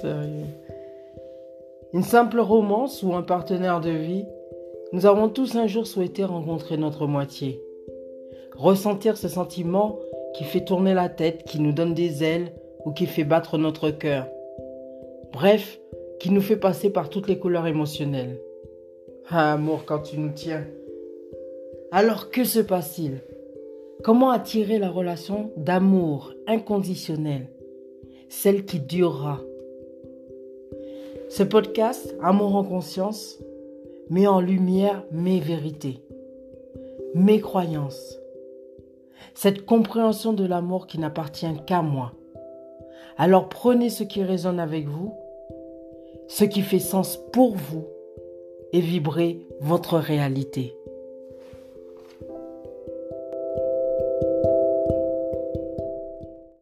Sérieux. Une simple romance ou un partenaire de vie, nous avons tous un jour souhaité rencontrer notre moitié. Ressentir ce sentiment qui fait tourner la tête, qui nous donne des ailes ou qui fait battre notre cœur. Bref, qui nous fait passer par toutes les couleurs émotionnelles. Ah, amour, quand tu nous tiens. Alors que se passe-t-il? Comment attirer la relation d'amour inconditionnel, celle qui durera? Ce podcast, Amour en conscience, met en lumière mes vérités, mes croyances, cette compréhension de l'amour qui n'appartient qu'à moi. Alors prenez ce qui résonne avec vous, ce qui fait sens pour vous, et vibrez votre réalité.